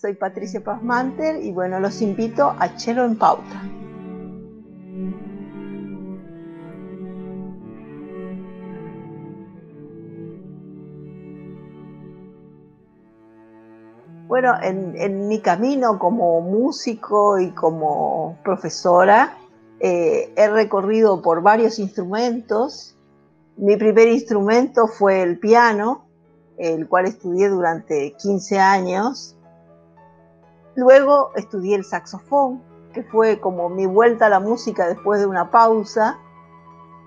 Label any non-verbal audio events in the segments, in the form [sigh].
Soy Patricia Pazmanter y bueno, los invito a Chelo en Pauta. Bueno, en, mi camino como músico y como profesora, eh, he recorrido por varios instrumentos. Mi primer instrumento fue el piano, el cual estudié durante 15 años Luego estudié el saxofón, que fue como mi vuelta a la música después de una pausa,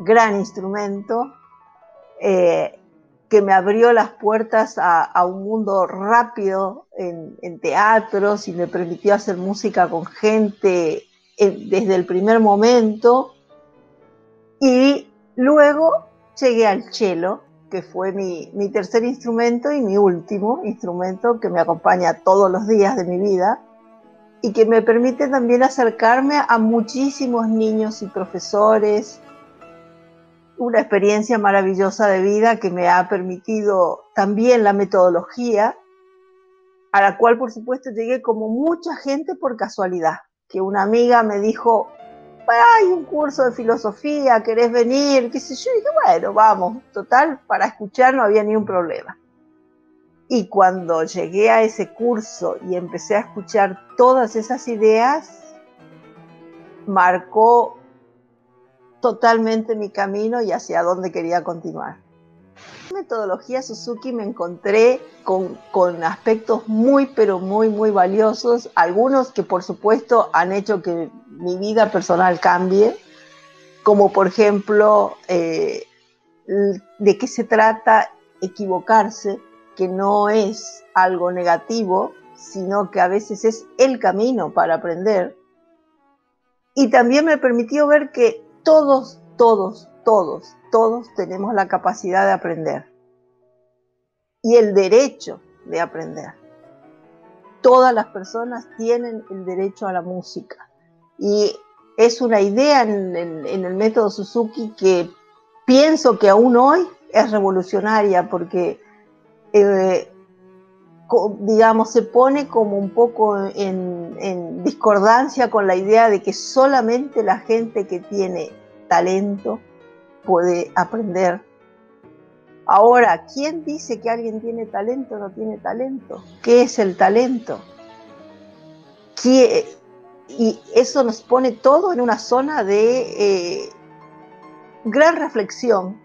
gran instrumento, eh, que me abrió las puertas a, un mundo rápido en, teatros y me permitió hacer música con gente desde el primer momento. Y luego llegué al cello, que fue mi, tercer instrumento y mi último instrumento que me acompaña todos los días de mi vida y que me permite también acercarme a muchísimos niños y profesores. Una experiencia maravillosa de vida que me ha permitido también la metodología, a la cual por supuesto llegué como mucha gente por casualidad, que una amiga me dijo, hay un curso de filosofía, ¿querés venir? ¿Qué sé yo? Y dije, bueno, vamos, total, para escuchar no había ni un problema. Y cuando llegué a ese curso y empecé a escuchar todas esas ideas, marcó totalmente mi camino y hacia dónde quería continuar. En metodología Suzuki me encontré con, con, aspectos muy, pero muy, muy valiosos, algunos que por supuesto han hecho que mi vida personal cambie, como por ejemplo eh, de qué se trata equivocarse, que no es algo negativo, sino que a veces es el camino para aprender. Y también me permitió ver que todos, todos, todos, todos tenemos la capacidad de aprender y el derecho de aprender. Todas las personas tienen el derecho a la música. Y es una idea en, el método Suzuki que pienso que aún hoy es revolucionaria porque, eh, digamos, se pone como un poco en discordancia con la idea de que solamente la gente que tiene talento puede aprender. Ahora, ¿quién dice que alguien tiene talento o no tiene talento? ¿Qué es el talento? Y eso nos pone todo en una zona de eh, gran reflexión,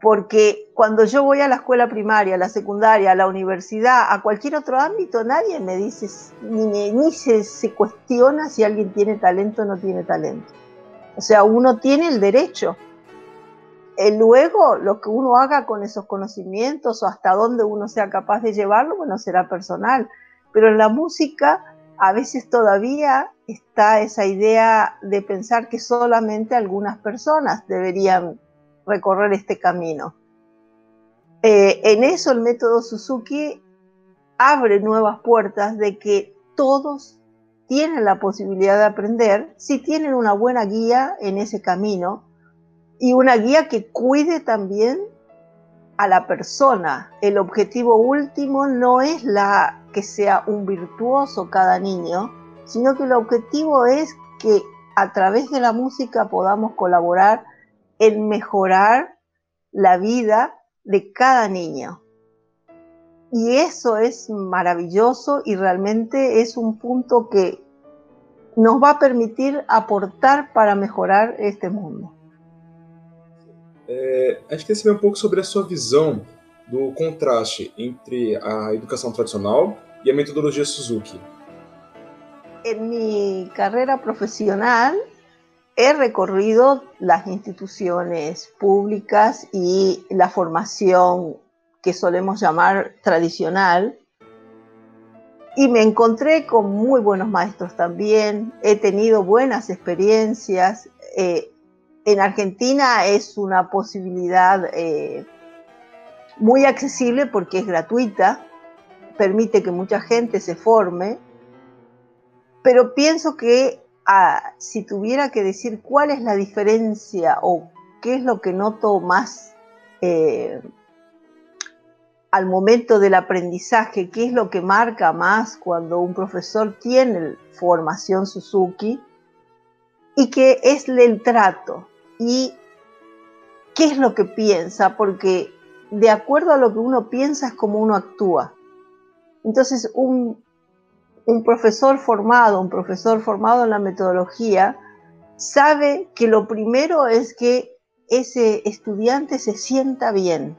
porque cuando yo voy a la escuela primaria, a la secundaria, a la universidad, a cualquier otro ámbito, nadie me dice, ni, ni se, se, cuestiona si alguien tiene talento o no tiene talento. O sea, uno tiene el derecho. Eh, luego, lo que uno haga con esos conocimientos o hasta dónde uno sea capaz de llevarlo, bueno, será personal. Pero en la música a veces todavía está esa idea de pensar que solamente algunas personas deberían recorrer este camino. Eh, en eso el método Suzuki abre nuevas puertas de que todos tienen la posibilidad de aprender si tienen una buena guía en ese camino y una guía que cuide también a la persona. El objetivo último no es la que sea un virtuoso cada niño, sino que el objetivo es que a través de la música podamos colaborar en mejorar la vida de cada niño. Y eso es maravilloso y realmente es un punto que nos va a permitir aportar para mejorar este mundo. É, a gente quer saber um pouco sobre a sua visão do contraste entre a educação tradicional y a metodología Suzuki. En mi carrera profesional he recorrido las instituciones públicas y la formación que solemos llamar tradicional. Y me encontré con muy buenos maestros también. He tenido buenas experiencias. Eh, en Argentina es una posibilidad eh, muy accesible porque es gratuita, permite que mucha gente se forme, pero pienso que si tuviera que decir cuál es la diferencia o qué es lo que noto más, eh, al momento del aprendizaje, qué es lo que marca más cuando un profesor tiene formación Suzuki, y que es el trato y qué es lo que piensa, porque de acuerdo a lo que uno piensa es como uno actúa. Entonces, un, un profesor formado, un profesor formado en la metodología, sabe que lo primero es que ese estudiante se sienta bien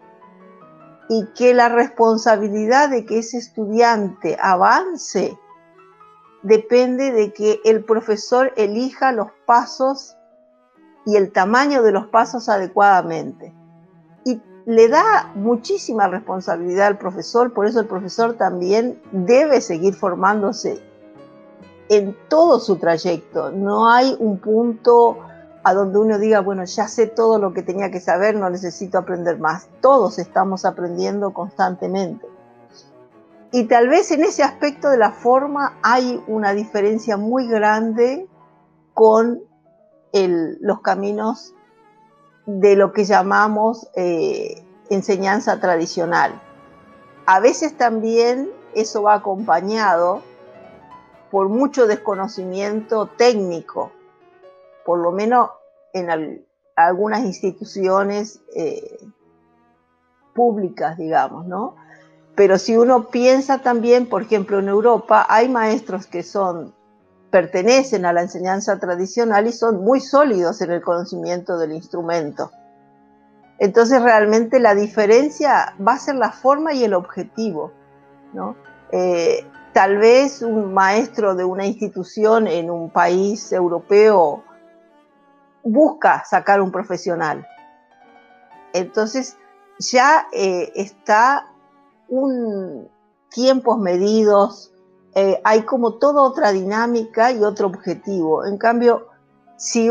y que la responsabilidad de que ese estudiante avance depende de que el profesor elija los pasos y el tamaño de los pasos adecuadamente. Y le da muchísima responsabilidad al profesor, por eso el profesor también debe seguir formándose en todo su trayecto. No hay un punto a donde uno diga, bueno, ya sé todo lo que tenía que saber, no necesito aprender más. Todos estamos aprendiendo constantemente. Y tal vez en ese aspecto de la forma hay una diferencia muy grande con los caminos de lo que llamamos eh, enseñanza tradicional. A veces también eso va acompañado por mucho desconocimiento técnico, por lo menos en algunas instituciones eh, públicas, digamos, ¿no? Pero si uno piensa también, por ejemplo, en Europa hay maestros que son pertenecen a la enseñanza tradicional y son muy sólidos en el conocimiento del instrumento. Entonces realmente la diferencia va a ser la forma y el objetivo. Eh, tal vez un maestro de una institución en un país europeo busca sacar un profesional. Entonces ya eh, está un tiempos medidos, eh, hay como toda otra dinámica y otro objetivo. En cambio, si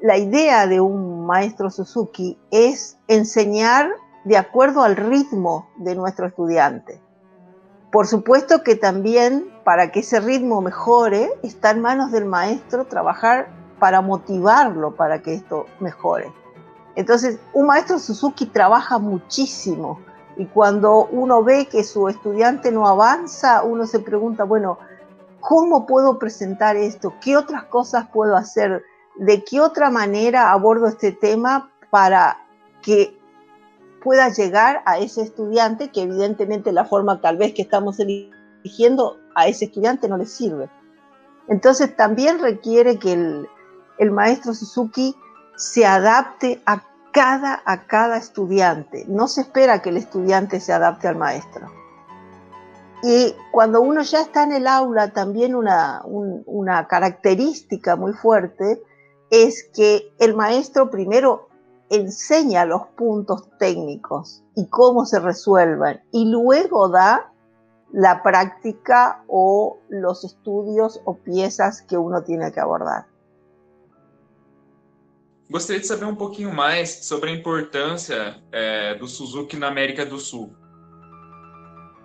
la idea de un maestro Suzuki es enseñar de acuerdo al ritmo de nuestro estudiante. Por supuesto que también para que ese ritmo mejore, está en manos del maestro trabajar para motivarlo para que esto mejore. Entonces, un maestro Suzuki trabaja muchísimo y cuando uno ve que su estudiante no avanza, uno se pregunta, bueno, ¿cómo puedo presentar esto? ¿Qué otras cosas puedo hacer? ¿De qué otra manera abordo este tema para que pueda llegar a ese estudiante que evidentemente la forma tal vez que estamos eligiendo a ese estudiante no le sirve? Entonces también requiere que el, el maestro Suzuki se adapte a cada, a cada estudiante. No se espera que el estudiante se adapte al maestro. Y cuando uno ya está en el aula, también una, una característica muy fuerte es que el maestro primero enseña los puntos técnicos y cómo se resuelven y luego da la práctica o los estudios o piezas que uno tiene que abordar. Gostaria de saber um pouquinho mais sobre a importância é, do Suzuki na América do Sul.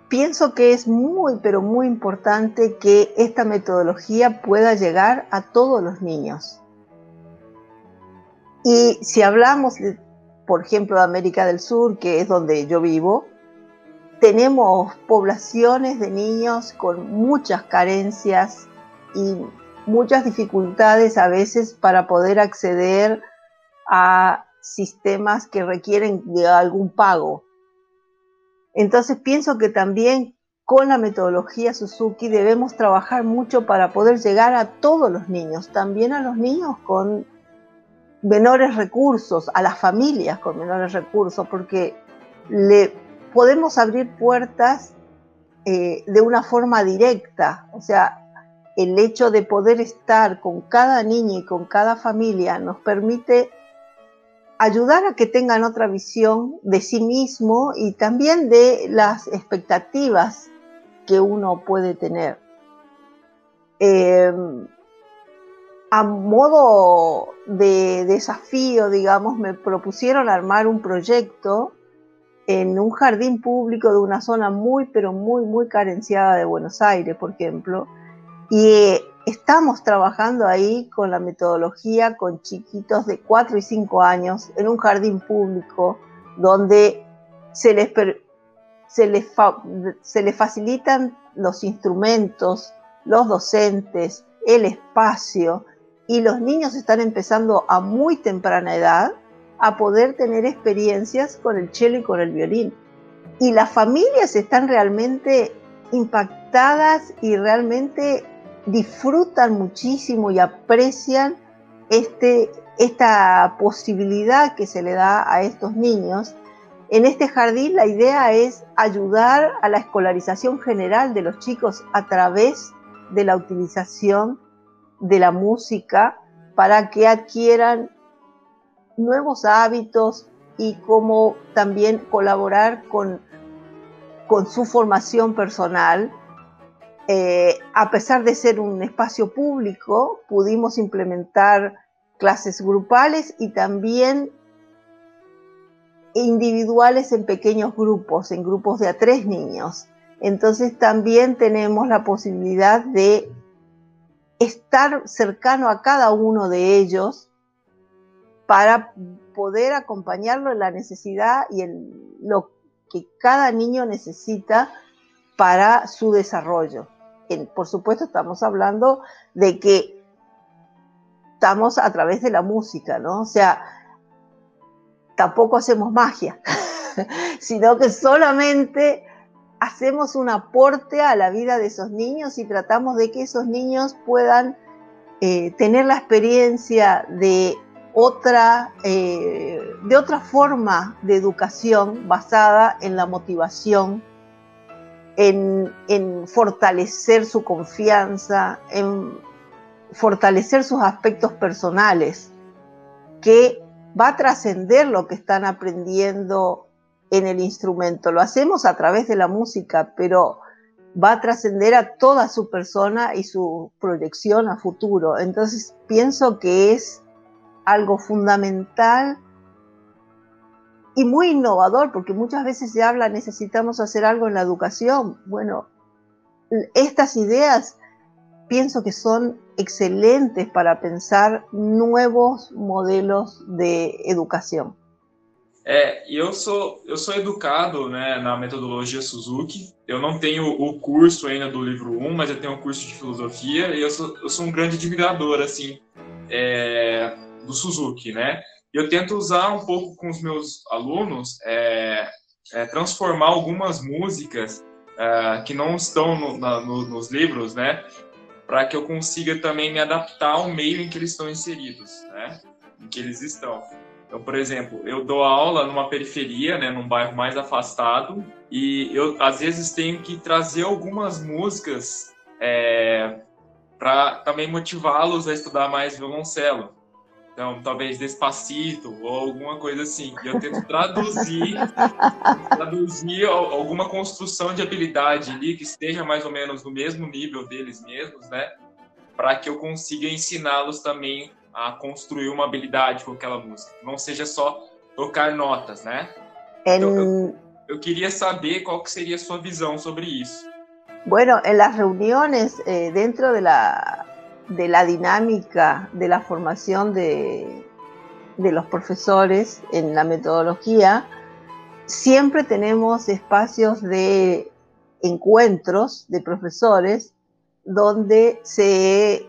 Pienso que es muy, pero muy importante que esta metodología pueda llegar a todos los niños. Y si hablamos, de, por ejemplo, de América del Sur, que es donde yo vivo, tenemos poblaciones de niños con muchas carencias y muchas dificultades a veces para poder acceder a sistemas que requieren de algún pago. Entonces pienso que también con la metodología Suzuki debemos trabajar mucho para poder llegar a todos los niños, también a los niños con menores recursos, a las familias con menores recursos, porque le podemos abrir puertas eh, de una forma directa, o sea, el hecho de poder estar con cada niño y con cada familia nos permite ayudar a que tengan otra visión de sí mismo y también de las expectativas que uno puede tener. Em, a modo de desafío, digamos, me propusieron armar un proyecto en un jardín público de una zona muy, pero muy, muy carenciada de Buenos Aires, por ejemplo, y Estamos trabajando ahí con la metodología con chiquitos de 4 y 5 años en un jardín público donde se les, se les, se les facilitan los instrumentos, los docentes, el espacio, y los niños están empezando a muy temprana edad a poder tener experiencias con el cello y con el violín. Y las familias están realmente impactadas y realmente disfrutan muchísimo y aprecian este, esta posibilidad que se le da a estos niños. En este jardín la idea es ayudar a la escolarización general de los chicos a través de la utilización de la música para que adquieran nuevos hábitos y cómo también colaborar con, con su formación personal. Eh, a pesar de ser un espacio público, pudimos implementar clases grupales y también individuales en pequeños grupos, en grupos de a tres niños. Entonces también tenemos la posibilidad de estar cercano a cada uno de ellos para poder acompañarlo en la necesidad y en lo que cada niño necesita para su desarrollo. Por supuesto, estamos hablando de que estamos a través de la música, ¿no? O sea, tampoco hacemos magia, [laughs] sino que solamente hacemos un aporte a la vida de esos niños y tratamos de que esos niños puedan eh, tener la experiencia de otra, eh, de otra forma de educación basada en la motivación, en, fortalecer su confianza, en fortalecer sus aspectos personales, que va a trascender lo que están aprendiendo en el instrumento. Lo hacemos a través de la música, pero va a trascender a toda su persona y su proyección a futuro. Entonces pienso que es algo fundamental y muy innovador, porque muchas veces se habla necesitamos hacer algo en la educación. Bueno, estas ideas pienso que son excelentes para pensar nuevos modelos de educación. É, eu sou eu sou educado, né, na metodologia Suzuki. Eu não tenho o curso ainda do livro 1, mas eu tenho um curso de filosofia e eu sou, eu sou um grande admirador assim é, do Suzuki, né? Eu tento usar um pouco com os meus alunos, é, é transformar algumas músicas é, que não estão no, na, no, nos livros, né? Para que eu consiga também me adaptar ao meio em que eles estão inseridos, né? Em que eles estão. Então, por exemplo, eu dou aula numa periferia, né, num bairro mais afastado, e eu às vezes tenho que trazer algumas músicas é, para também motivá-los a estudar mais violoncelo. Então, talvez Despacito ou alguma coisa assim. E eu tento traduzir, traduzir alguma construção de habilidade ali que esteja mais ou menos no mesmo nível deles mesmos, né? Para que eu consiga ensiná-los também a construir uma habilidade com aquela música. Não seja só tocar notas, né? Então, eu, eu, queria saber qual que seria a sua visão sobre isso. Bueno, en las reuniones eh, dentro de la de la dinámica de la formación de, los profesores en la metodología, siempre tenemos espacios de encuentros de profesores donde se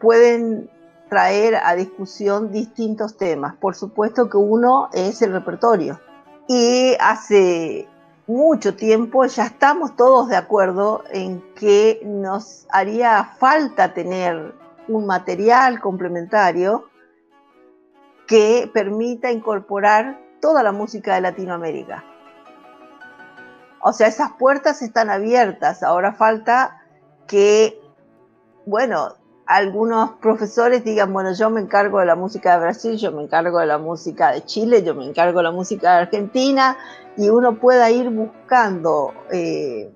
pueden traer a discusión distintos temas. Por supuesto que uno es el repertorio. Y hace mucho tiempo ya estamos todos de acuerdo en que nos haría falta tener un material complementario que permita incorporar toda la música de Latinoamérica. O sea, esas puertas están abiertas, ahora falta que, bueno, algunos profesores digan, bueno, yo me encargo de la música de Brasil, yo me encargo de la música de Chile, yo me encargo de la música de Argentina, y uno pueda ir buscando eh,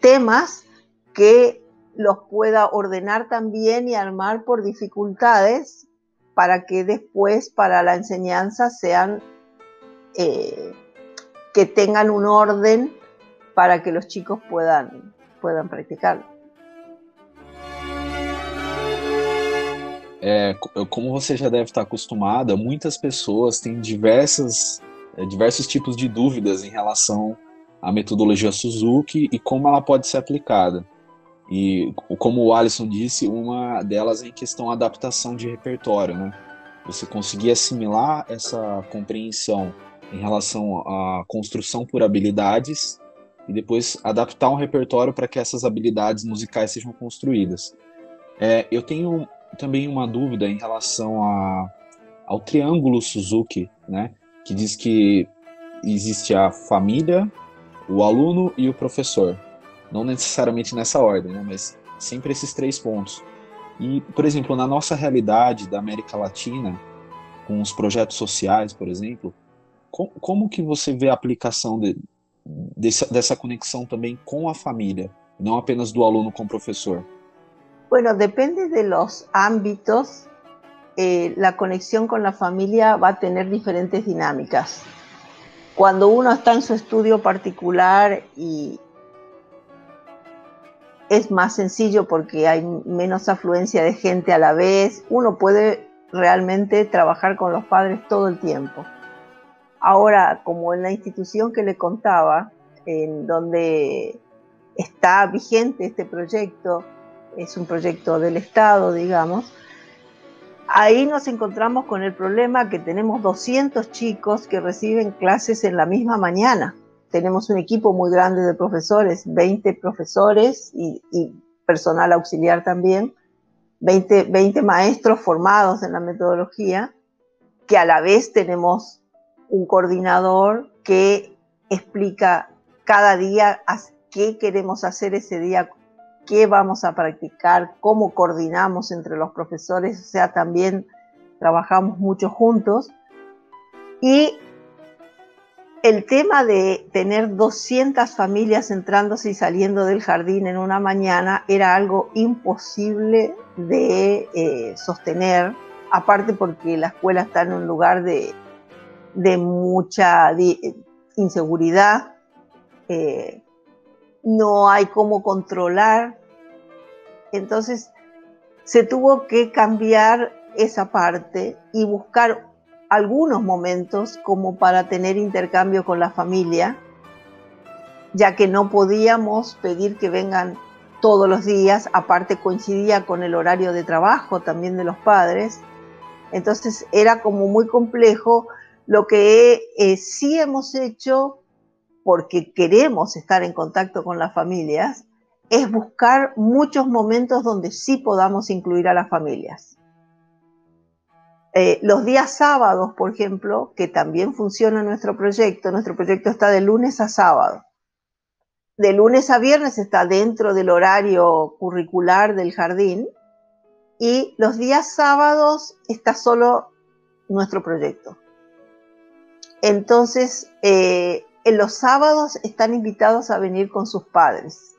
temas que los pueda ordenar también y armar por dificultades para que después para la enseñanza sean, eh, que tengan un orden para que los chicos puedan, puedan practicarlo. É, como você já deve estar acostumada, muitas pessoas têm diversas, é, diversos tipos de dúvidas em relação a metodologia Suzuki e como ela pode ser aplicada. E como o Alisson disse, uma delas é em questão da adaptação de repertório, né? Você conseguir assimilar essa compreensão em relação à construção por habilidades e depois adaptar um repertório para que essas habilidades musicais sejam construídas. É, eu tenho também uma dúvida em relação a, ao triângulo Suzuki, né? Que diz que existe a família, o aluno e o professor. Não necessariamente nessa ordem, né? Mas sempre esses três pontos. E, por exemplo, na nossa realidade da América Latina, com os projetos sociais, por exemplo, como, como que você vê a aplicação de, dessa conexão também com a família, não apenas do aluno com o professor? Bueno, depende de los ámbitos, eh, la conexión con la familia va a tener diferentes dinámicas. Cuando uno está en su estudio particular y es más sencillo porque hay menos afluencia de gente a la vez, uno puede realmente trabajar con los padres todo el tiempo. Ahora, como en la institución que le contaba, en donde está vigente este proyecto, es un proyecto del Estado, digamos, ahí nos encontramos con el problema que tenemos 200 chicos que reciben clases en la misma mañana. Tenemos un equipo muy grande de profesores, 20 profesores y, personal auxiliar también, 20, 20 maestros formados en la metodología, que a la vez tenemos un coordinador que explica cada día qué queremos hacer ese día, qué vamos a practicar, cómo coordinamos entre los profesores, o sea, también trabajamos mucho juntos. Y el tema de tener 200 familias entrándose y saliendo del jardín en una mañana era algo imposible de eh, sostener, aparte porque la escuela está en un lugar de, de mucha inseguridad, eh, no hay cómo controlar. Entonces se tuvo que cambiar esa parte y buscar algunos momentos como para tener intercambio con la familia, ya que no podíamos pedir que vengan todos los días, aparte coincidía con el horario de trabajo también de los padres, entonces era como muy complejo. Lo que eh, sí hemos hecho, porque queremos estar en contacto con las familias, es buscar muchos momentos donde sí podamos incluir a las familias. Eh, los días sábados, por ejemplo, que también funciona nuestro proyecto, nuestro proyecto está de lunes a sábado. De lunes a viernes está dentro del horario curricular del jardín y los días sábados está solo nuestro proyecto. Entonces, eh, en los sábados están invitados a venir con sus padres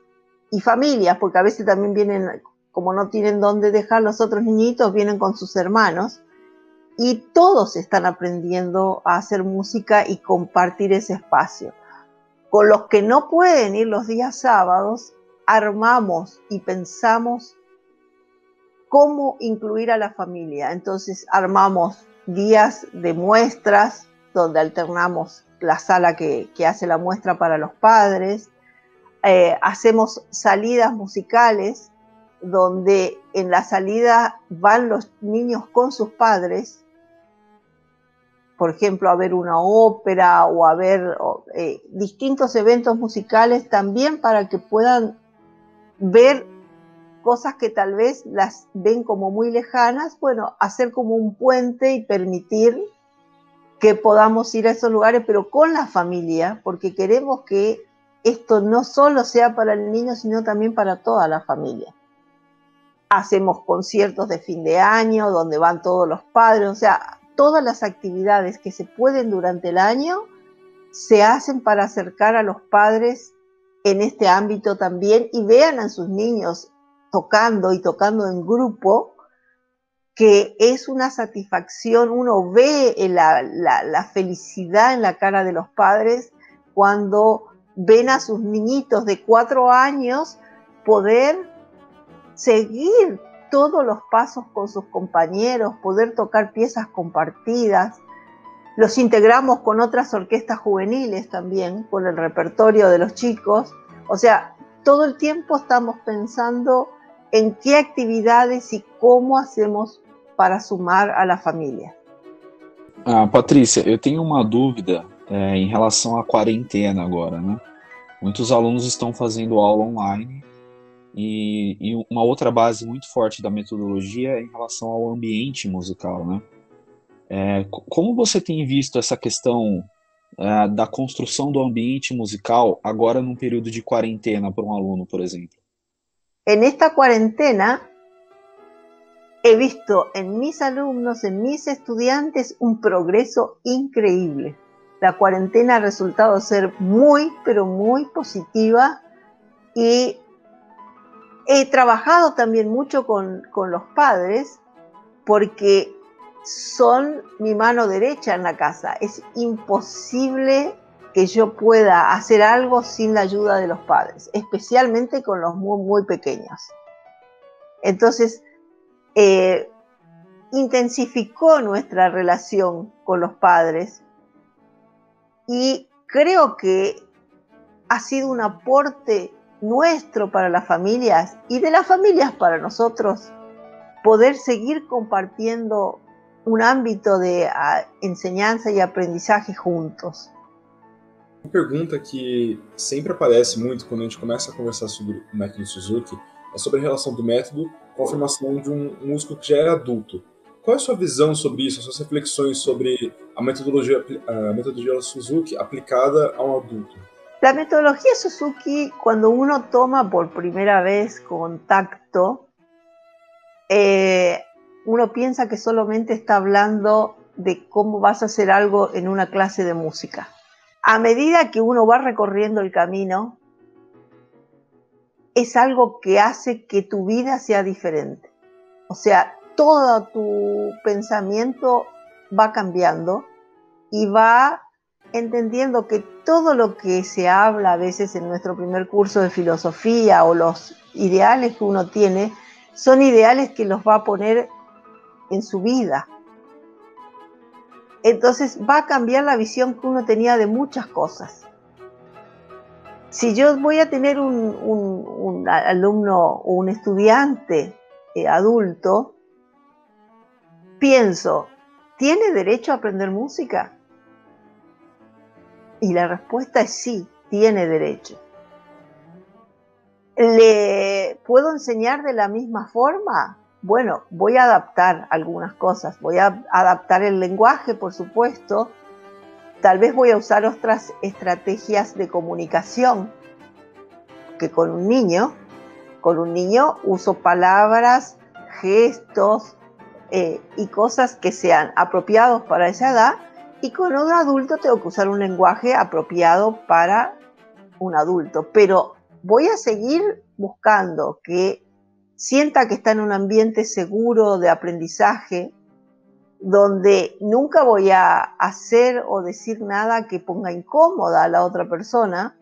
y familias, porque a veces también vienen, como no tienen dónde dejar los otros niñitos, vienen con sus hermanos y todos están aprendiendo a hacer música y compartir ese espacio. Con los que no pueden ir los días sábados, armamos y pensamos cómo incluir a la familia. Entonces armamos días de muestras, donde alternamos la sala que, hace la muestra para los padres, eh, hacemos salidas musicales donde en la salida van los niños con sus padres, por ejemplo, a ver una ópera o a ver eh, distintos eventos musicales también para que puedan ver cosas que tal vez las ven como muy lejanas, bueno, hacer como un puente y permitir que podamos ir a esos lugares, pero con la familia, porque queremos que esto no solo sea para el niño, sino también para toda la familia. Hacemos conciertos de fin de año donde van todos los padres, o sea, todas las actividades que se pueden durante el año se hacen para acercar a los padres en este ámbito también y vean a sus niños tocando y tocando en grupo que es una satisfacción, uno ve la, felicidad en la cara de los padres cuando ven a sus niñitos de cuatro años poder seguir todos los pasos con sus compañeros, poder tocar piezas compartidas. los integramos con otras orquestas juveniles también, con el repertorio de los chicos. O sea, todo el tiempo estamos pensando en qué actividades y cómo hacemos para sumar a la familia. Ah, Patrícia, eu tenho uma dúvida é, em relação à quarentena agora, né? Muitos alunos estão fazendo aula online e, e, uma outra base muito forte da metodologia é em relação ao ambiente musical, né? É, como você tem visto essa questão é, da construção do ambiente musical agora num período de quarentena para um aluno, por exemplo? En esta cuarentena he visto en mis alumnos, en mis estudiantes, un progreso increíble. La cuarentena ha resultado ser muy, pero muy positiva y he trabajado también mucho con, con los padres porque son mi mano derecha en la casa. Es imposible que yo pueda hacer algo sin la ayuda de los padres, especialmente con los muy, muy pequeños. Entonces, eh, intensificó nuestra relación con los padres y creo que ha sido un aporte nuestro para las familias y de las familias para nosotros poder seguir compartiendo un ámbito de uh, enseñanza y aprendizaje juntos. Uma pergunta que sempre aparece muito quando a gente começa a conversar sobre método Suzuki é sobre a relação do método com a formação de um músico que já é adulto. Qual é a sua visão sobre isso, as suas reflexões sobre a metodologia, a metodologia Suzuki aplicada a um adulto? La metodología Suzuki, cuando uno toma por primera vez contacto, eh, uno piensa que solamente está hablando de cómo vas a hacer algo en una clase de música a medida que uno va recorriendo el camino, es algo que hace que tu vida sea diferente. O sea, todo tu pensamiento va cambiando y va entendiendo que todo lo que se habla a veces en nuestro primer curso de filosofía o los ideales que uno tiene, son ideales que los va a poner en su vida entonces va a cambiar la visión que uno tenía de muchas cosas. Si yo voy a tener un, alumno o un estudiante eh, adulto, pienso, ¿tiene derecho a aprender música? Y la respuesta es sí, tiene derecho. ¿Le puedo enseñar de la misma forma? bueno, voy a adaptar algunas cosas, voy a adaptar el lenguaje, por supuesto, tal vez voy a usar otras estrategias de comunicación que con un niño. Con un niño uso palabras, gestos eh, y cosas que sean apropiados para esa edad y con un adulto tengo que usar un lenguaje apropiado para un adulto, pero voy a seguir buscando que sienta que está en un ambiente seguro de aprendizaje, donde nunca voy a hacer o decir nada que ponga incómoda a la otra persona.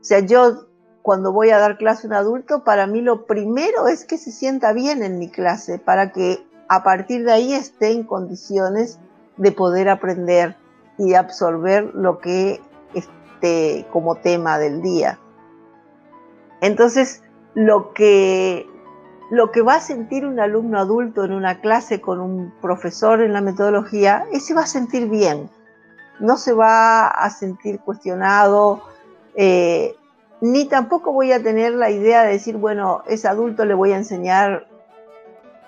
O sea, yo cuando voy a dar clase a un adulto, para mí lo primero es que se sienta bien en mi clase, para que a partir de ahí esté en condiciones de poder aprender y absorber lo que esté como tema del día. Entonces, lo que, lo que va a sentir un alumno adulto en una clase con un profesor en la metodología, ese va a sentir bien, no se va a sentir cuestionado, eh, ni tampoco voy a tener la idea de decir, bueno, ese adulto le voy a enseñar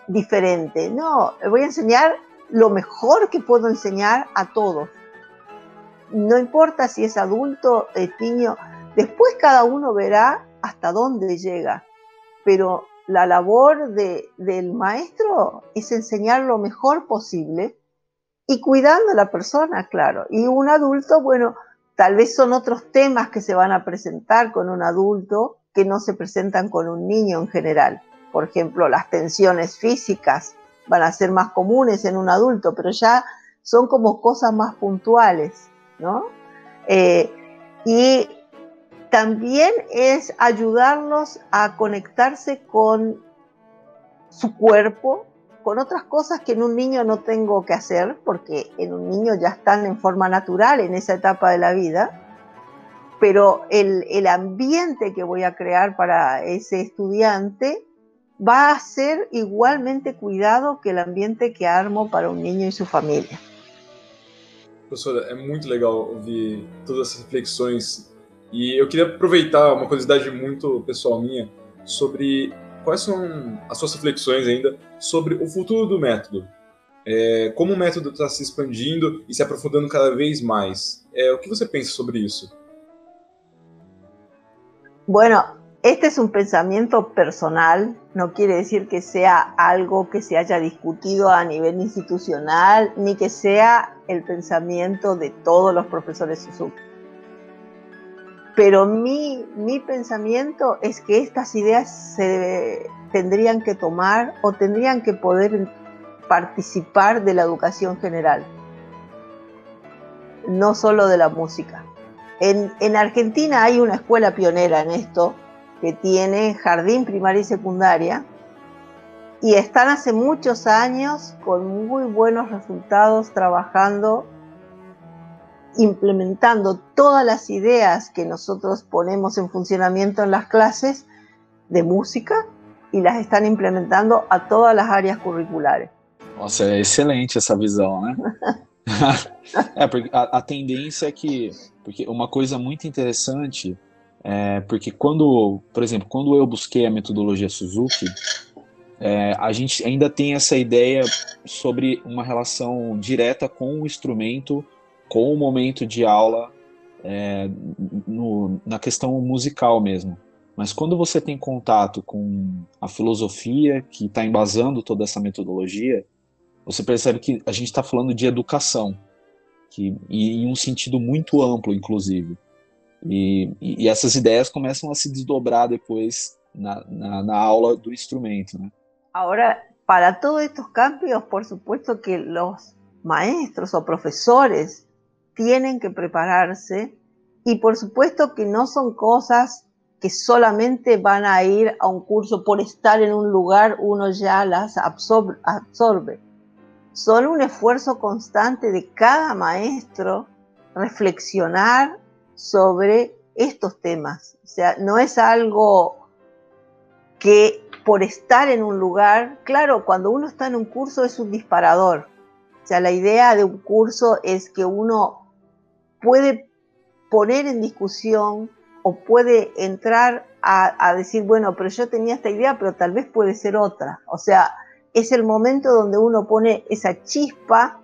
diferente. No, le voy a enseñar lo mejor que puedo enseñar a todos. No importa si es adulto, es niño, después cada uno verá hasta dónde llega, pero la labor del maestro es enseñar lo mejor posible y cuidando a la persona, claro. Y un adulto, bueno, tal vez son otros temas que se van a presentar con un adulto que no se presentan con un niño en general. Por ejemplo, las tensiones físicas van a ser más comunes en un adulto, pero ya son como cosas más puntuales, ¿no? Eh, y también es ayudarlos a conectarse con su cuerpo, con otras cosas que en un niño no tengo que hacer, porque en un niño ya están en forma natural en esa etapa de la vida, pero el, el ambiente que voy a crear para ese estudiante va a ser igualmente cuidado que el ambiente que armo para un niño y su familia. Professora, é muito legal ouvir todas essas reflexões. E eu queria aproveitar uma curiosidade muito pessoal minha sobre quais são as suas reflexões ainda sobre o futuro do método. É, como o método está se expandindo e se aprofundando cada vez mais. É, o que você pensa sobre isso? Bueno, este es un pensamiento personal, no quiere decir que sea algo que se haya discutido a nivel institucional, ni que sea el pensamiento de todos los profesores Suzuki. Pero mi, mi pensamiento es que estas ideas se tendrían que tomar o tendrían que poder participar de la educación general, no solo de la música. En, en Argentina hay una escuela pionera en esto, que tiene jardín primaria y secundaria y están hace muchos años con muy buenos resultados trabajando, implementando todas las ideas que nosotros ponemos en funcionamiento en las clases de música y las están implementando a todas las áreas curriculares. Nossa, é excelente essa visão, né? [laughs] é, porque a, a tendência é que. Porque uma coisa muito interessante É, porque quando, por exemplo, quando eu busquei a metodologia Suzuki, é, a gente ainda tem essa ideia sobre uma relação direta com o instrumento, com o momento de aula, é, no, na questão musical mesmo. Mas quando você tem contato com a filosofia que está embasando toda essa metodologia, você percebe que a gente está falando de educação, que, e em um sentido muito amplo, inclusive. E, e, essas ideias começam a se desdobrar depois na, na, na aula do instrumento. Né? Ahora, para todos estos cambios, por supuesto que los maestros o profesores tienen que prepararse y por supuesto que no son cosas que solamente van a ir a un curso por estar en un lugar, uno ya las absorbe. absorbe. Son un esfuerzo constante de cada maestro reflexionar sobre estos temas. O sea, no es algo que por estar en un lugar, claro, cuando uno está en un curso es un disparador. O sea, la idea de un curso es que uno puede poner en discusión o puede entrar a, decir, bueno, pero yo tenía esta idea, pero tal vez puede ser otra. O sea, es el momento donde uno pone esa chispa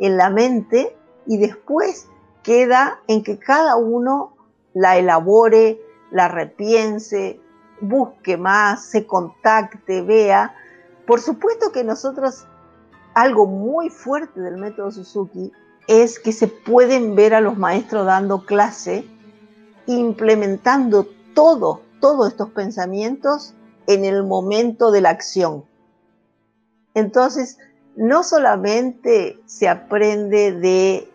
en la mente y después queda en que cada uno la elabore, la repiense, busque más, se contacte, vea. Por supuesto que nosotros, algo muy fuerte del método Suzuki es que se pueden ver a los maestros dando clase, implementando todo, todos estos pensamientos en el momento de la acción. Entonces, no solamente se aprende de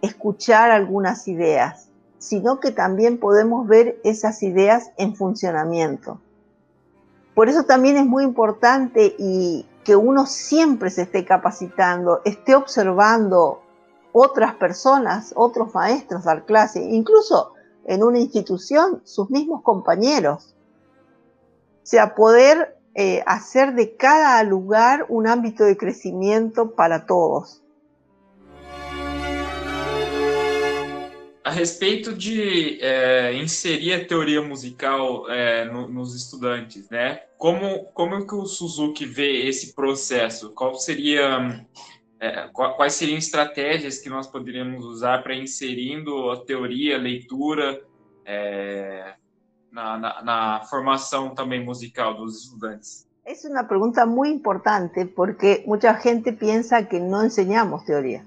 escuchar algunas ideas, sino que también podemos ver esas ideas en funcionamiento. Por eso también es muy importante y que uno siempre se esté capacitando, esté observando otras personas, otros maestros dar clase, incluso en una institución, sus mismos compañeros. O sea, poder eh, hacer de cada lugar un ámbito de crecimiento para todos. a respeito de é, inserir a teoria musical é, no, nos estudantes, né? Como, como que o Suzuki vê esse processo? Qual seria, é, quais seriam estratégias que nós poderíamos usar para inserindo a teoria, a leitura é, na, na, na formação também musical dos estudantes? Es una pregunta muy importante porque mucha gente piensa que no enseñamos teoría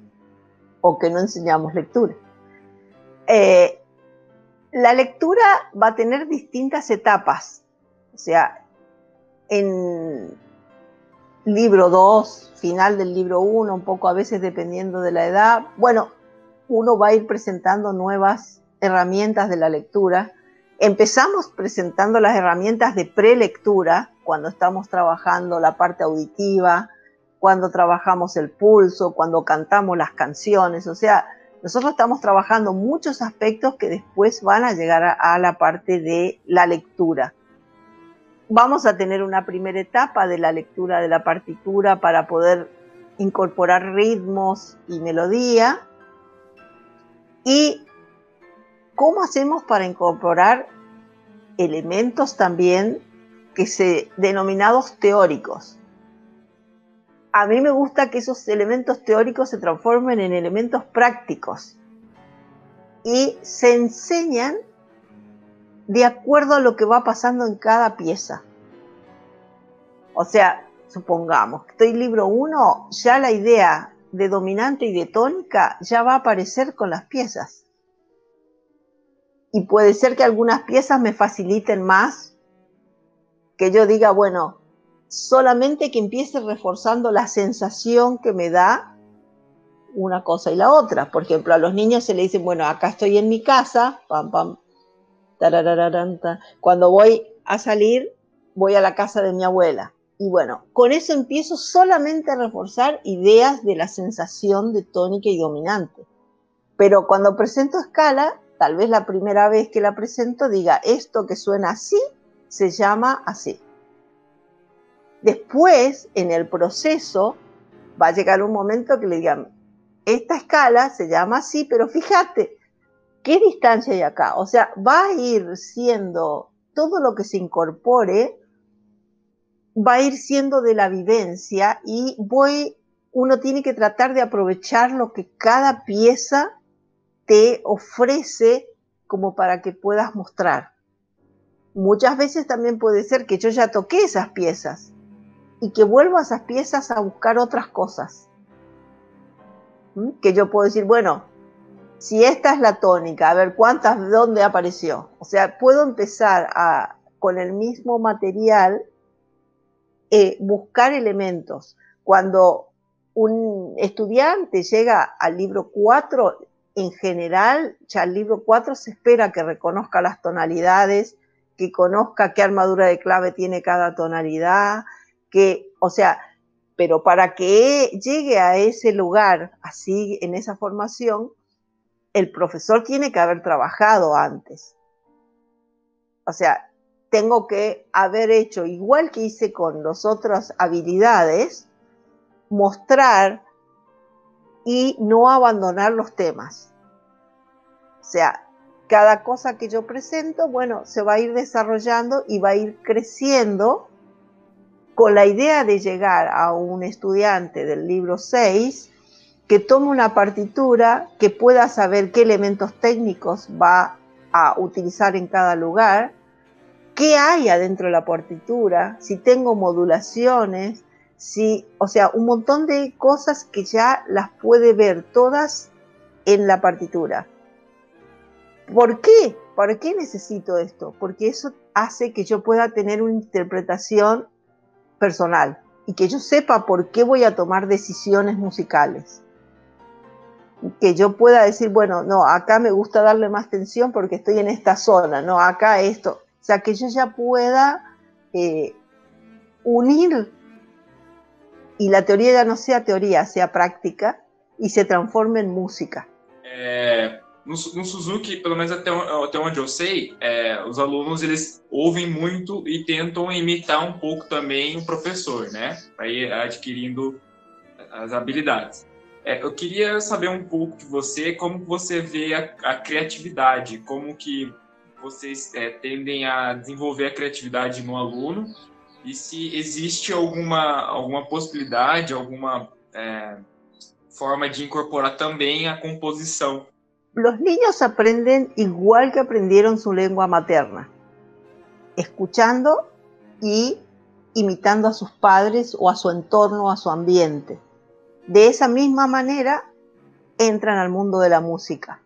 o que no enseñamos lectura. Eh, la lectura va a tener distintas etapas. O sea, en libro 2, final del libro 1, un poco a veces dependiendo de la edad, bueno, uno va a ir presentando nuevas herramientas de la lectura. Empezamos presentando las herramientas de prelectura, cuando estamos trabajando la parte auditiva, cuando trabajamos el pulso, cuando cantamos las canciones, o sea, nosotros estamos trabajando muchos aspectos que después van a llegar a, la parte de la lectura. Vamos a tener una primera etapa de la lectura de la partitura para poder incorporar ritmos y melodía. ¿Y cómo hacemos para incorporar elementos también que se denominados teóricos? a mí me gusta que esos elementos teóricos se transformen en elementos prácticos y se enseñan de acuerdo a lo que va pasando en cada pieza. O sea, supongamos que estoy libro 1, ya la idea de dominante y de tónica ya va a aparecer con las piezas. Y puede ser que algunas piezas me faciliten más, que yo diga, bueno, solamente que empiece reforzando la sensación que me da una cosa y la otra. Por ejemplo, a los niños se le dicen, bueno, acá estoy en mi casa, pam, pam, cuando voy a salir, voy a la casa de mi abuela. Y bueno, con eso empiezo solamente a reforzar ideas de la sensación de tónica y dominante. Pero cuando presento escala, tal vez la primera vez que la presento diga, esto que suena así, se llama así. Después, en el proceso, va a llegar un momento que le digan, esta escala se llama así, pero fíjate, ¿qué distancia hay acá? O sea, va a ir siendo todo lo que se incorpore, va a ir siendo de la vivencia y voy, uno tiene que tratar de aprovechar lo que cada pieza te ofrece como para que puedas mostrar. Muchas veces también puede ser que yo ya toqué esas piezas, y que vuelvo a esas piezas a buscar otras cosas. ¿Mm? Que yo puedo decir, bueno, si esta es la tónica, a ver cuántas, dónde apareció. O sea, puedo empezar con el mismo material, eh, buscar elementos. Cuando un estudiante llega al libro 4, en general, ya el libro 4 se espera que reconozca las tonalidades, que conozca qué armadura de clave tiene cada tonalidad, que, o sea, pero para que llegue a ese lugar, así, en esa formación, el profesor tiene que haber trabajado antes. O sea, tengo que haber hecho, igual que hice con las otras habilidades, mostrar y no abandonar los temas. O sea, cada cosa que yo presento, bueno, se va a ir desarrollando y va a ir creciendo con la idea de llegar a un estudiante del libro 6 que tome una partitura, que pueda saber qué elementos técnicos va a utilizar en cada lugar, qué hay adentro de la partitura, si tengo modulaciones, si, o sea, un montón de cosas que ya las puede ver todas en la partitura. ¿Por qué? ¿Por qué necesito esto? Porque eso hace que yo pueda tener una interpretación personal y que yo sepa por qué voy a tomar decisiones musicales. Que yo pueda decir, bueno, no, acá me gusta darle más tensión porque estoy en esta zona, no, acá esto. O sea, que yo ya pueda eh, unir y la teoría ya no sea teoría, sea práctica y se transforme en música. Eh, No, no, Suzuki, pelo menos até, até onde eu sei, é, os alunos eles ouvem muito e tentam imitar um pouco também o professor, né? Ir adquirindo as habilidades. É, eu queria saber um pouco de você, como você vê a, a criatividade, como que vocês é, tendem a desenvolver a criatividade no aluno e se existe alguma, alguma possibilidade, alguma é, forma de incorporar também a composição los niños aprenden igual que aprendieron su lengua materna, escuchando y imitando a sus padres o a su entorno, a su ambiente. De esa misma manera entran al mundo de la música.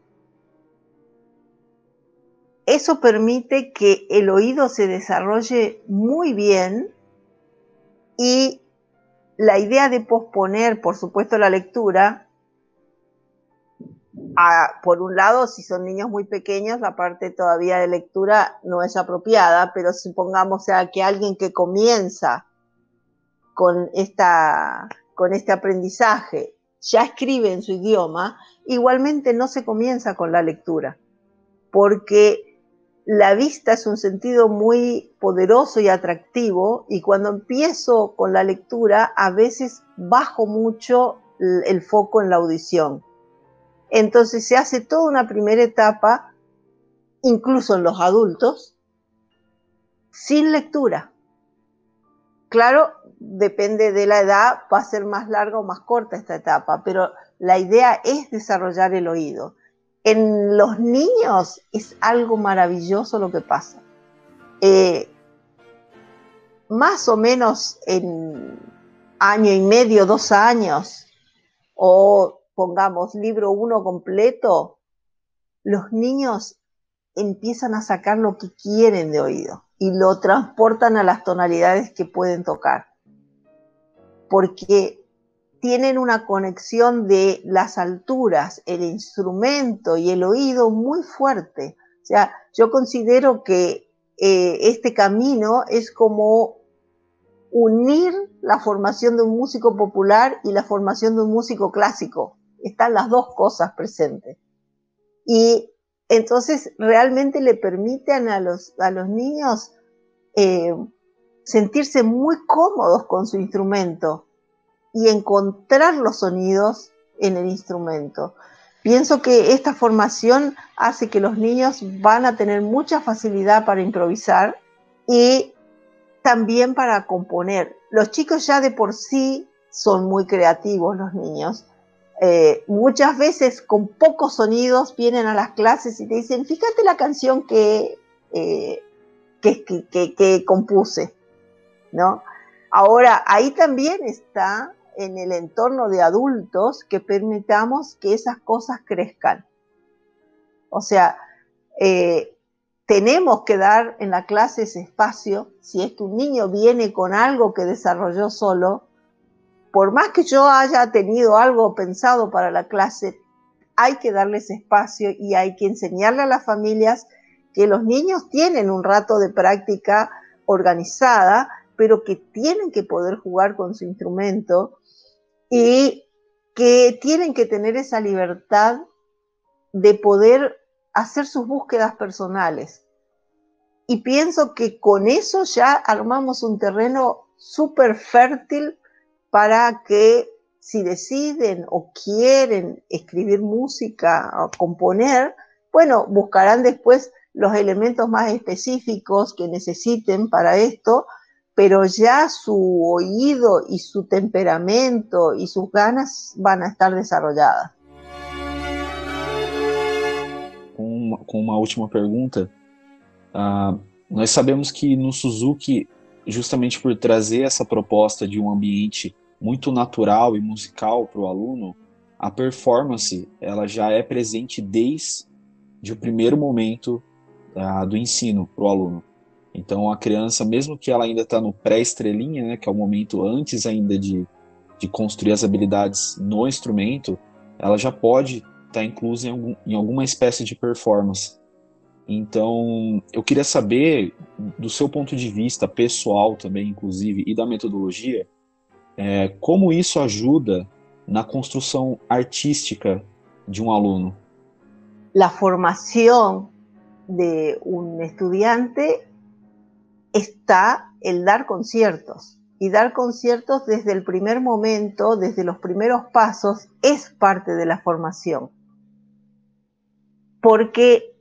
Eso permite que el oído se desarrolle muy bien y la idea de posponer, por supuesto, la lectura por un lado, si son niños muy pequeños, la parte todavía de lectura no es apropiada, pero supongamos que alguien que comienza con, esta, con este aprendizaje ya escribe en su idioma, igualmente no se comienza con la lectura, porque la vista es un sentido muy poderoso y atractivo y cuando empiezo con la lectura a veces bajo mucho el foco en la audición. Entonces se hace toda una primera etapa, incluso en los adultos, sin lectura. Claro, depende de la edad, va a ser más larga o más corta esta etapa, pero la idea es desarrollar el oído. En los niños es algo maravilloso lo que pasa. Eh, más o menos en año y medio, dos años, o pongamos libro uno completo, los niños empiezan a sacar lo que quieren de oído y lo transportan a las tonalidades que pueden tocar. Porque tienen una conexión de las alturas, el instrumento y el oído muy fuerte. O sea, yo considero que eh, este camino es como unir la formación de un músico popular y la formación de un músico clásico. Están las dos cosas presentes. Y entonces realmente le permiten a los, a los niños eh, sentirse muy cómodos con su instrumento y encontrar los sonidos en el instrumento. Pienso que esta formación hace que los niños van a tener mucha facilidad para improvisar y también para componer. Los chicos ya de por sí son muy creativos, los niños. Eh, muchas veces con pocos sonidos vienen a las clases y te dicen, fíjate la canción que, eh, que, que, que, compuse, Ahora, ahí también está en el entorno de adultos que permitamos que esas cosas crezcan. O sea, eh, tenemos que dar en la clase ese espacio. Si es que un niño viene con algo que desarrolló solo, por más que yo haya tenido algo pensado para la clase, hay que darle ese espacio y hay que enseñarle a las familias que los niños tienen un rato de práctica organizada, pero que tienen que poder jugar con su instrumento y que tienen que tener esa libertad de poder hacer sus búsquedas personales. Y pienso que con eso ya armamos un terreno súper fértil para que si deciden o quieren escribir música o componer, bueno, buscarán después los elementos más específicos que necesiten para esto, pero ya su oído y su temperamento y sus ganas van a estar desarrolladas. Com uma última pergunta, uh, nós sabemos que no Suzuki, justamente por trazer essa proposta de um ambiente muito natural e musical para o aluno, a performance ela já é presente desde o primeiro momento uh, do ensino para o aluno. Então a criança, mesmo que ela ainda está no pré-estrelinha, né, que é o momento antes ainda de, de construir as habilidades no instrumento, ela já pode estar tá inclusa em, algum, em alguma espécie de performance. Então, eu queria saber, do seu ponto de vista pessoal também, inclusive, e da metodologia, é, como isso ajuda na construção artística de um aluno? A formação de um estudante está el dar conciertos. Y dar conciertos desde el primer momento, desde los primeros pasos, es parte de la formación. Porque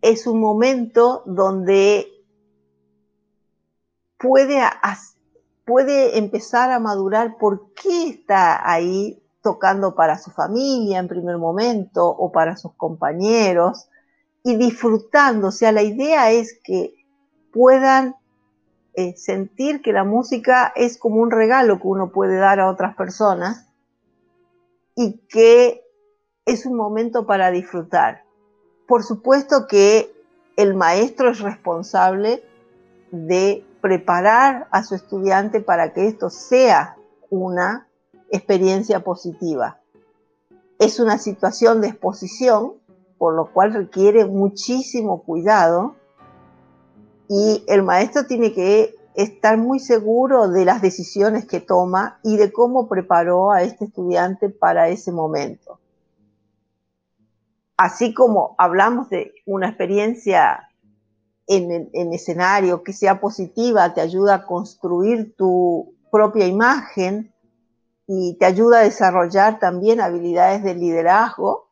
es un momento donde puede puede empezar a madurar por qué está ahí tocando para su familia en primer momento o para sus compañeros y disfrutando. O sea, la idea es que puedan eh, sentir que la música es como un regalo que uno puede dar a otras personas y que es un momento para disfrutar. Por supuesto que el maestro es responsable de preparar a su estudiante para que esto sea una experiencia positiva. es una situación de exposición, por lo cual requiere muchísimo cuidado y el maestro tiene que estar muy seguro de las decisiones que toma y de cómo preparó a este estudiante para ese momento. Así como hablamos de una experiencia en, en escenario que sea positiva, te ayuda a construir tu propia imagen, y te ayuda a desarrollar también habilidades de liderazgo.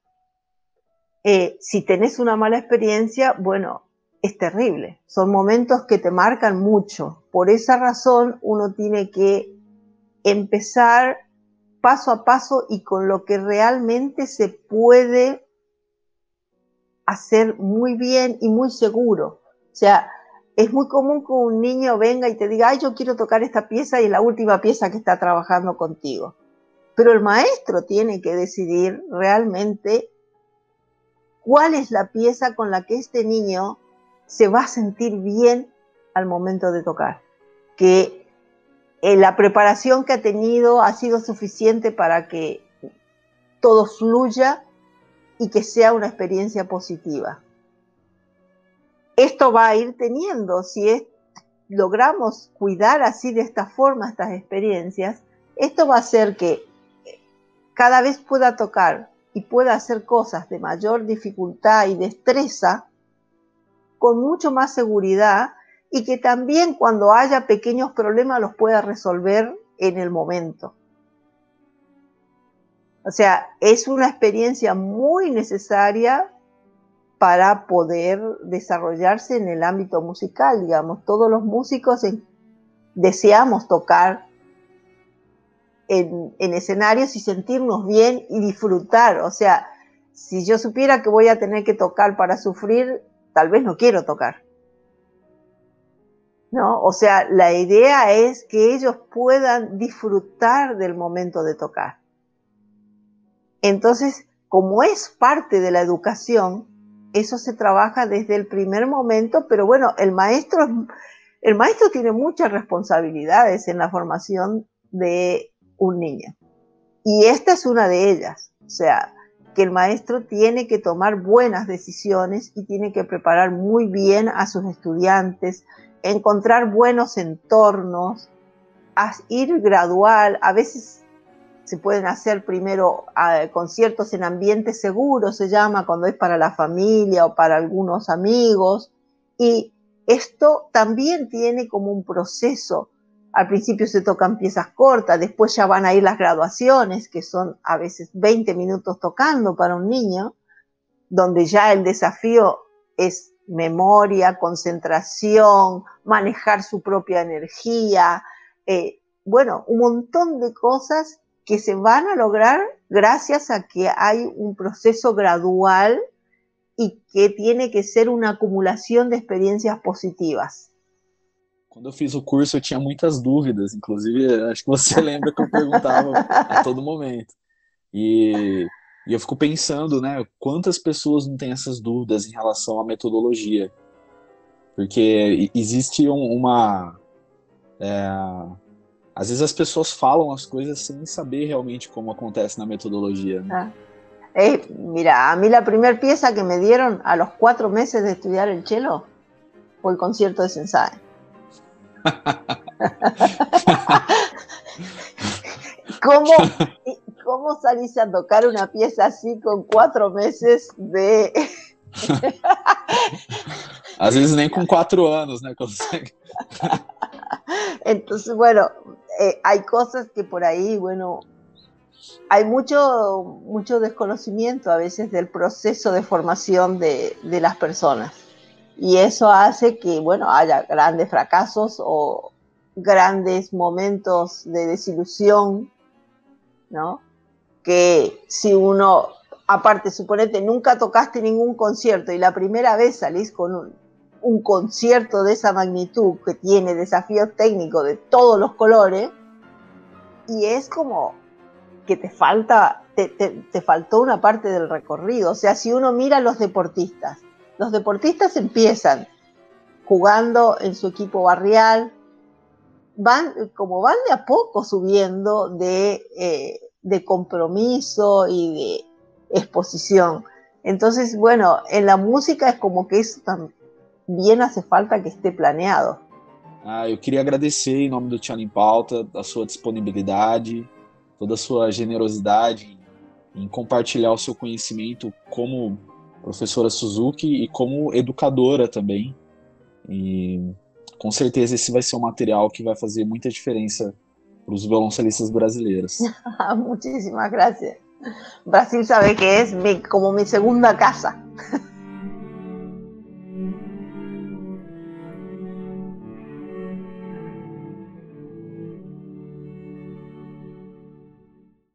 Eh, si tenés una mala experiencia, bueno, es terrible. Son momentos que te marcan mucho. Por esa razón uno tiene que empezar paso a paso y con lo que realmente se puede hacer muy bien y muy seguro. O sea, es muy común que un niño venga y te diga, ay, yo quiero tocar esta pieza y la última pieza que está trabajando contigo. Pero el maestro tiene que decidir realmente cuál es la pieza con la que este niño se va a sentir bien al momento de tocar. Que eh, la preparación que ha tenido ha sido suficiente para que todo fluya y que sea una experiencia positiva esto va a ir teniendo, si logramos cuidar así de esta forma estas experiencias, esto va a hacer que cada vez pueda tocar y pueda hacer cosas de mayor dificultad y destreza con mucho más seguridad y que también cuando haya pequeños problemas los pueda resolver en el momento. O sea, es una experiencia muy necesaria para poder desarrollarse en el ámbito musical, digamos. Todos los músicos deseamos tocar en, escenarios y sentirnos bien y disfrutar. O sea, si yo supiera que voy a tener que tocar para sufrir, tal vez no quiero tocar. ¿No? O sea, la idea es que ellos puedan disfrutar del momento de tocar. Entonces, como es parte de la educación, eso se trabaja desde el primer momento, pero bueno, el maestro, el maestro tiene muchas responsabilidades en la formación de un niño. Y esta es una de ellas. O sea, que el maestro tiene que tomar buenas decisiones y tiene que preparar muy bien a sus estudiantes, encontrar buenos entornos, ir gradual. A veces se pueden hacer primero ah, conciertos en ambientes seguros, se llama, cuando es para la familia o para algunos amigos. Y esto también tiene como un proceso. Al principio se tocan piezas cortas, después ya van a ir las graduaciones, que son a veces 20 minutos tocando para un niño, donde ya el desafío es memoria, concentración, manejar su propia energía, eh, bueno, un montón de cosas que se van a lograr gracias a que hay un proceso gradual y que tiene que ser uma acumulação de experiências positivas. Quando eu fiz o curso, eu tinha muitas dúvidas, inclusive, [laughs] acho que você [laughs] lembra que eu perguntava a todo momento. E, e, eu fico pensando, né, quantas pessoas não têm essas dúvidas em relação à metodologia? Porque existe uma. É, às vezes as pessoas falam as coisas sem saber realmente como acontece na metodologia. ¿no? Ah. Mira, a mí primera pieza que me dieron a los cuatro meses de estudiar el cello fue el concierto de Sensai. [laughs] ¿Cómo, ¿Cómo salís a tocar una pieza así con cuatro meses de... [laughs] Às vezes nem com quatro anos, né? Consegue. [laughs] Entonces, bueno, eh, hay cosas que por ahí, bueno, hay mucho, mucho desconocimiento a veces del proceso de formación de, de las personas. Y eso hace que, bueno, haya grandes fracasos o grandes momentos de desilusión, ¿no? Que si uno, aparte, suponete, nunca tocaste ningún concierto y la primera vez salís con un, concierto de esa magnitud que tiene desafíos técnicos de todos los colores y es como que te falta, te, faltó una parte del recorrido. O sea, si uno mira a los deportistas, los deportistas empiezan jugando en su equipo barrial, van, como van de a poco subiendo de, eh, compromiso y de exposición. Entonces, bueno, en la música es como que eso también hace falta que esté planeado. Ah, eu queria agradecer em nome do Tiana em Pauta a sua toda a sua generosidade em compartilhar o seu conhecimento como professora Suzuki e como educadora também. E com certeza esse vai ser um material que vai fazer muita diferença para os violoncelistas brasileiros. [laughs] Muchísimas gracias. Brasil sabe que mi, como mi segunda casa. [laughs]